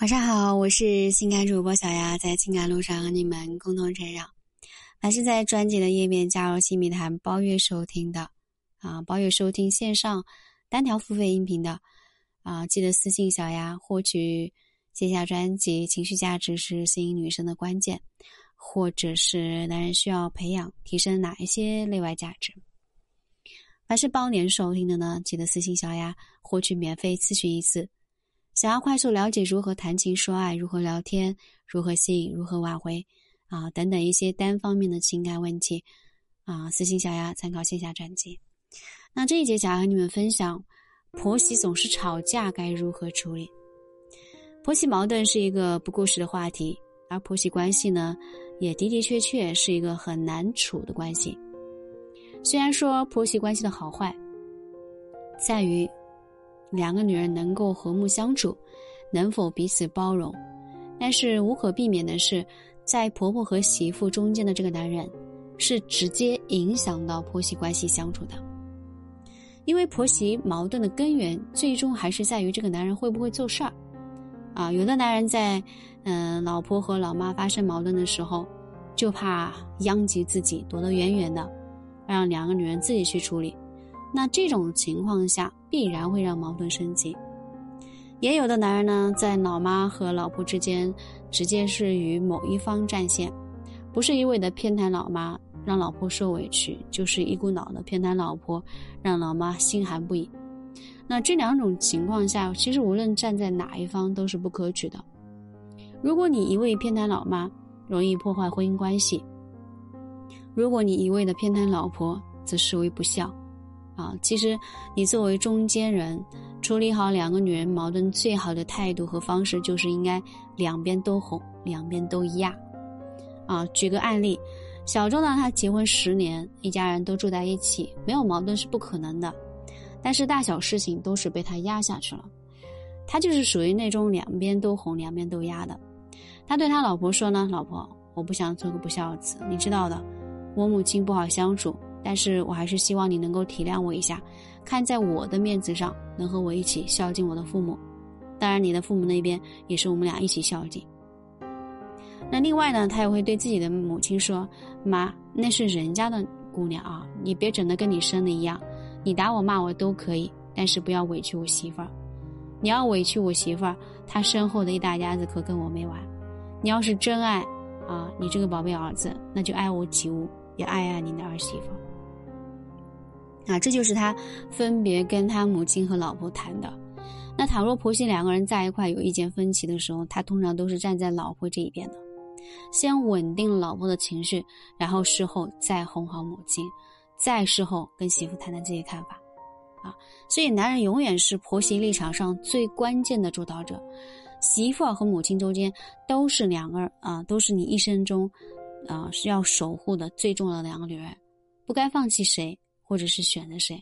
晚上好，我是情感主播小丫，在情感路上和你们共同成长。凡是在专辑的页面加入新密谈包月收听的，啊，包月收听线上单条付费音频的，啊，记得私信小丫获取接下专辑。情绪价值是吸引女生的关键，或者是男人需要培养提升哪一些内外价值？凡是包年收听的呢，记得私信小丫获取免费咨询一次。想要快速了解如何谈情说爱、如何聊天、如何吸引、如何挽回啊等等一些单方面的情感问题啊，私信小丫参考线下专辑。那这一节想要和你们分享，婆媳总是吵架该如何处理？婆媳矛盾是一个不过时的话题，而婆媳关系呢，也的的确确是一个很难处的关系。虽然说婆媳关系的好坏，在于。两个女人能够和睦相处，能否彼此包容？但是无可避免的是，在婆婆和媳妇中间的这个男人，是直接影响到婆媳关系相处的。因为婆媳矛盾的根源，最终还是在于这个男人会不会做事儿。啊，有的男人在，嗯，老婆和老妈发生矛盾的时候，就怕殃及自己，躲得远远的，让两个女人自己去处理。那这种情况下，必然会让矛盾升级。也有的男人呢，在老妈和老婆之间，直接是与某一方占线，不是一味的偏袒老妈，让老婆受委屈，就是一股脑的偏袒老婆，让老妈心寒不已。那这两种情况下，其实无论站在哪一方都是不可取的。如果你一味偏袒老妈，容易破坏婚姻关系；如果你一味的偏袒老婆，则视为不孝。啊，其实你作为中间人，处理好两个女人矛盾最好的态度和方式，就是应该两边都哄，两边都压。啊，举个案例，小周呢，他结婚十年，一家人都住在一起，没有矛盾是不可能的，但是大小事情都是被他压下去了。他就是属于那种两边都哄，两边都压的。他对他老婆说呢：“老婆，我不想做个不孝子，你知道的，我母亲不好相处。”但是我还是希望你能够体谅我一下，看在我的面子上，能和我一起孝敬我的父母。当然，你的父母那边也是我们俩一起孝敬。那另外呢，他也会对自己的母亲说：“妈，那是人家的姑娘啊，你别整的跟你生的一样。你打我骂我都可以，但是不要委屈我媳妇儿。你要委屈我媳妇儿，她身后的一大家子可跟我没完。你要是真爱啊，你这个宝贝儿子，那就爱屋及乌，也爱爱你的儿媳妇。”啊，这就是他分别跟他母亲和老婆谈的。那倘若婆媳两个人在一块有意见分歧的时候，他通常都是站在老婆这一边的，先稳定老婆的情绪，然后事后再哄好母亲，再事后跟媳妇谈谈这些看法。啊，所以男人永远是婆媳立场上最关键的主导者，媳妇和母亲中间都是两个啊，都是你一生中啊是要守护的最重要的两个女人，不该放弃谁。或者是选择谁？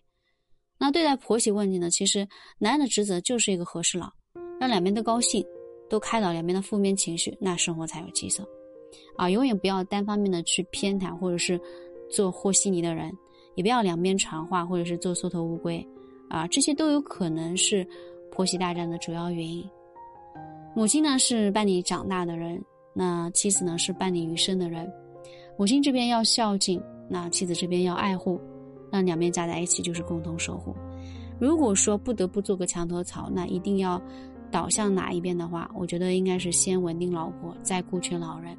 那对待婆媳问题呢？其实男人的职责就是一个和事佬，让两边都高兴，都开导两边的负面情绪，那生活才有起色。啊，永远不要单方面的去偏袒，或者是做和稀泥的人，也不要两边传话，或者是做缩头乌龟。啊，这些都有可能是婆媳大战的主要原因。母亲呢是伴你长大的人，那妻子呢是伴你余生的人。母亲这边要孝敬，那妻子这边要爱护。让两边加在一起就是共同守护。如果说不得不做个墙头草，那一定要倒向哪一边的话，我觉得应该是先稳定老婆，再顾全老人。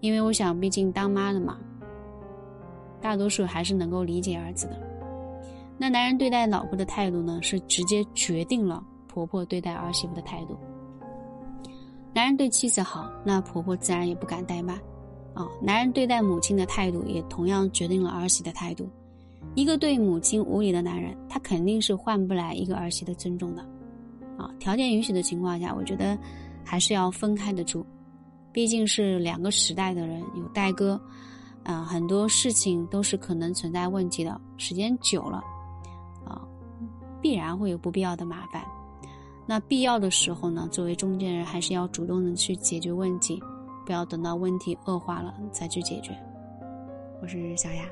因为我想，毕竟当妈的嘛，大多数还是能够理解儿子的。那男人对待老婆的态度呢，是直接决定了婆婆对待儿媳妇的态度。男人对妻子好，那婆婆自然也不敢怠慢。啊，男人对待母亲的态度，也同样决定了儿媳的态度。一个对母亲无礼的男人，他肯定是换不来一个儿媳的尊重的，啊，条件允许的情况下，我觉得还是要分开的住，毕竟是两个时代的人，有代沟，啊，很多事情都是可能存在问题的，时间久了，啊，必然会有不必要的麻烦，那必要的时候呢，作为中间人，还是要主动的去解决问题，不要等到问题恶化了再去解决。我是小雅。